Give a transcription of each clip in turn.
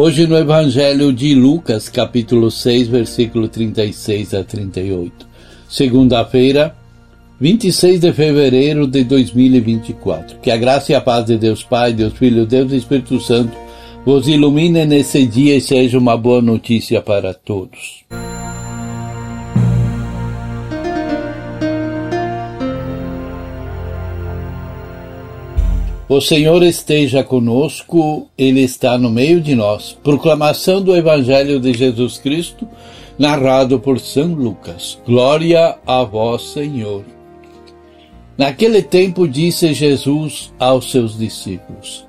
Hoje no Evangelho de Lucas, capítulo 6, versículo 36 a 38. Segunda-feira, 26 de fevereiro de 2024. Que a graça e a paz de Deus Pai, Deus Filho, Deus e Espírito Santo vos ilumine nesse dia e seja uma boa notícia para todos. O Senhor esteja conosco, Ele está no meio de nós. Proclamação do Evangelho de Jesus Cristo, narrado por São Lucas. Glória a vós, Senhor. Naquele tempo disse Jesus aos seus discípulos: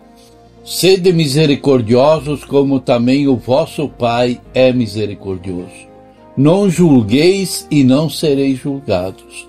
Sede misericordiosos, como também o vosso Pai é misericordioso. Não julgueis e não sereis julgados.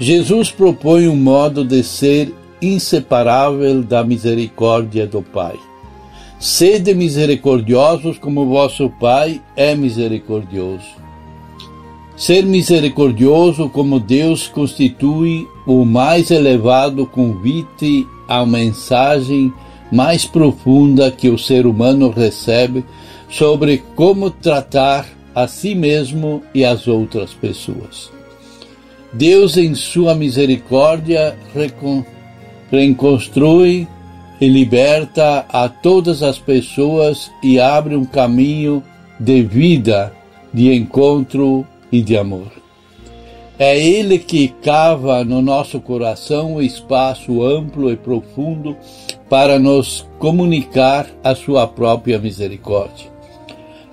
Jesus propõe um modo de ser inseparável da misericórdia do Pai. Sede misericordiosos como vosso Pai é misericordioso. Ser misericordioso como Deus constitui o mais elevado convite à mensagem mais profunda que o ser humano recebe sobre como tratar a si mesmo e as outras pessoas. Deus, em sua misericórdia, reconstrui e liberta a todas as pessoas e abre um caminho de vida, de encontro e de amor. É Ele que cava no nosso coração o espaço amplo e profundo para nos comunicar a sua própria misericórdia.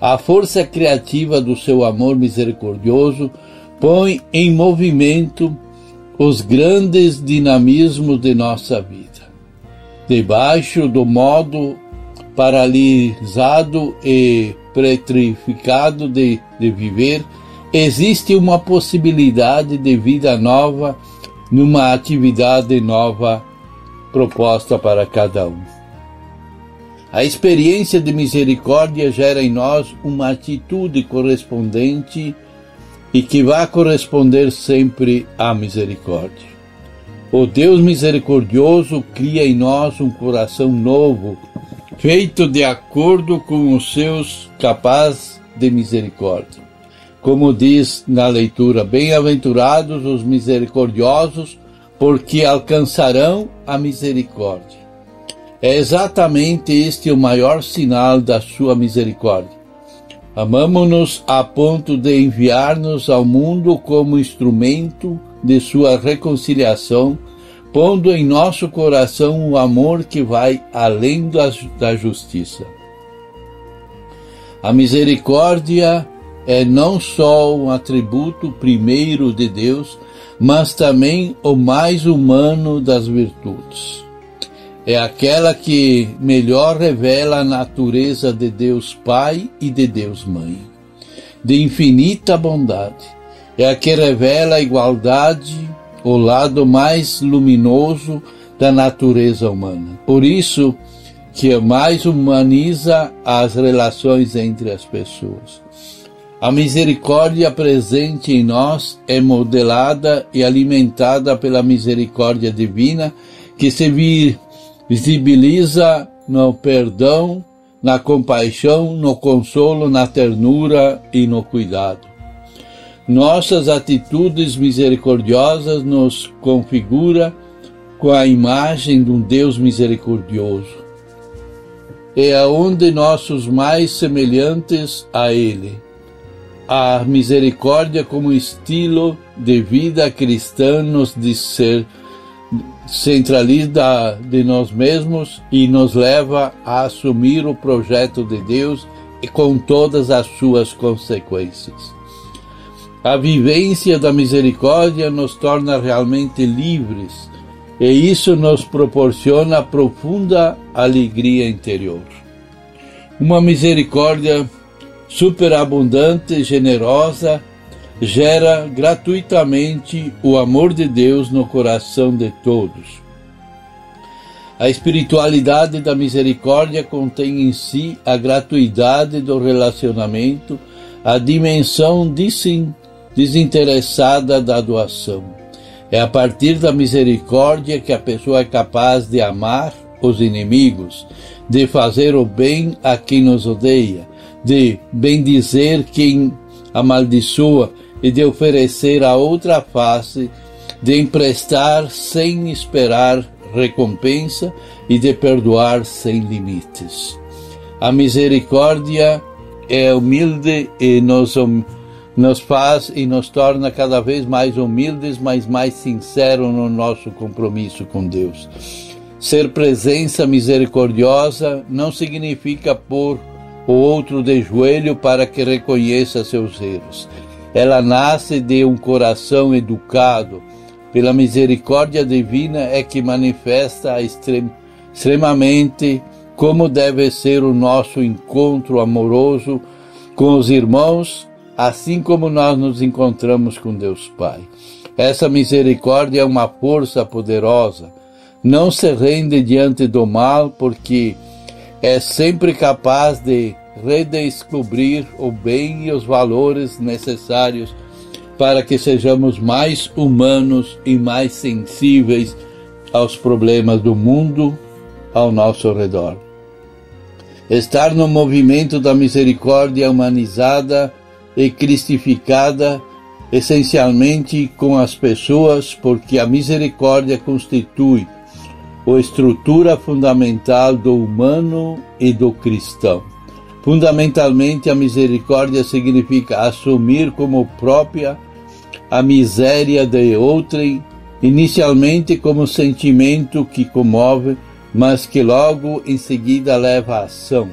A força criativa do seu amor misericordioso põe em movimento os grandes dinamismos de nossa vida. Debaixo do modo paralisado e petrificado de, de viver, existe uma possibilidade de vida nova, numa atividade nova proposta para cada um. A experiência de misericórdia gera em nós uma atitude correspondente e que vá corresponder sempre à misericórdia. O Deus misericordioso cria em nós um coração novo, feito de acordo com os seus capazes de misericórdia. Como diz na leitura, bem-aventurados os misericordiosos, porque alcançarão a misericórdia. É exatamente este o maior sinal da sua misericórdia Amamo-nos a ponto de enviar-nos ao mundo como instrumento de sua reconciliação, pondo em nosso coração o amor que vai além da justiça. A misericórdia é não só um atributo primeiro de Deus, mas também o mais humano das virtudes é aquela que melhor revela a natureza de Deus Pai e de Deus Mãe, de infinita bondade. É a que revela a igualdade, o lado mais luminoso da natureza humana. Por isso que mais humaniza as relações entre as pessoas. A misericórdia presente em nós é modelada e alimentada pela misericórdia divina que se vir visibiliza no perdão, na compaixão, no consolo, na ternura e no cuidado. Nossas atitudes misericordiosas nos configura com a imagem de um Deus misericordioso. É aonde nossos mais semelhantes a Ele. A misericórdia como estilo de vida cristã nos de ser centraliza de nós mesmos e nos leva a assumir o projeto de Deus e com todas as suas consequências. A vivência da misericórdia nos torna realmente livres e isso nos proporciona profunda alegria interior. Uma misericórdia superabundante generosa gera gratuitamente o amor de Deus no coração de todos. A espiritualidade da misericórdia contém em si a gratuidade do relacionamento, a dimensão desinteressada da doação. É a partir da misericórdia que a pessoa é capaz de amar os inimigos, de fazer o bem a quem nos odeia, de bendizer quem amaldiçoa e de oferecer a outra face, de emprestar sem esperar recompensa e de perdoar sem limites. A misericórdia é humilde e nos, nos faz e nos torna cada vez mais humildes, mas mais sinceros no nosso compromisso com Deus. Ser presença misericordiosa não significa pôr o outro de joelho para que reconheça seus erros ela nasce de um coração educado. Pela misericórdia divina é que manifesta extrem, extremamente como deve ser o nosso encontro amoroso com os irmãos, assim como nós nos encontramos com Deus Pai. Essa misericórdia é uma força poderosa. Não se rende diante do mal, porque é sempre capaz de redescobrir o bem e os valores necessários para que sejamos mais humanos e mais sensíveis aos problemas do mundo ao nosso redor. Estar no movimento da misericórdia humanizada e cristificada essencialmente com as pessoas, porque a misericórdia constitui a estrutura fundamental do humano e do cristão. Fundamentalmente, a misericórdia significa assumir como própria a miséria de outrem, inicialmente como sentimento que comove, mas que logo em seguida leva à ação.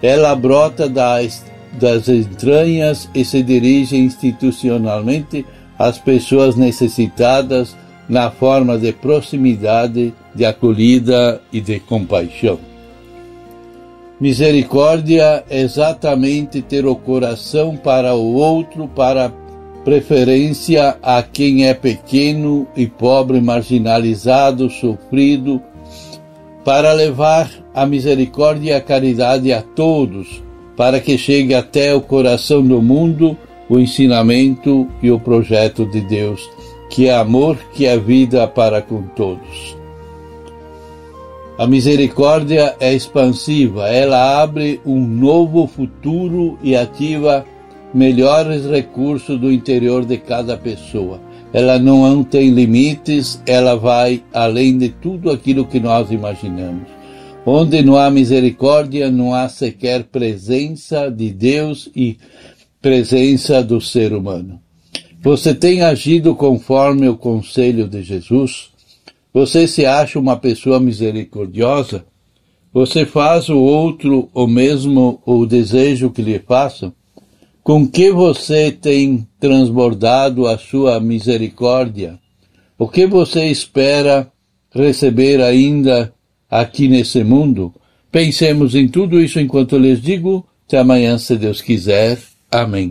Ela brota das, das entranhas e se dirige institucionalmente às pessoas necessitadas na forma de proximidade, de acolhida e de compaixão. Misericórdia é exatamente ter o coração para o outro, para preferência a quem é pequeno e pobre, marginalizado, sofrido, para levar a misericórdia e a caridade a todos, para que chegue até o coração do mundo o ensinamento e o projeto de Deus, que é amor, que é vida para com todos. A misericórdia é expansiva, ela abre um novo futuro e ativa melhores recursos do interior de cada pessoa. Ela não tem limites, ela vai além de tudo aquilo que nós imaginamos. Onde não há misericórdia, não há sequer presença de Deus e presença do ser humano. Você tem agido conforme o conselho de Jesus? Você se acha uma pessoa misericordiosa? Você faz o outro o mesmo o desejo que lhe façam? Com que você tem transbordado a sua misericórdia? O que você espera receber ainda aqui nesse mundo? Pensemos em tudo isso enquanto lhes digo. Até amanhã, se Deus quiser. Amém.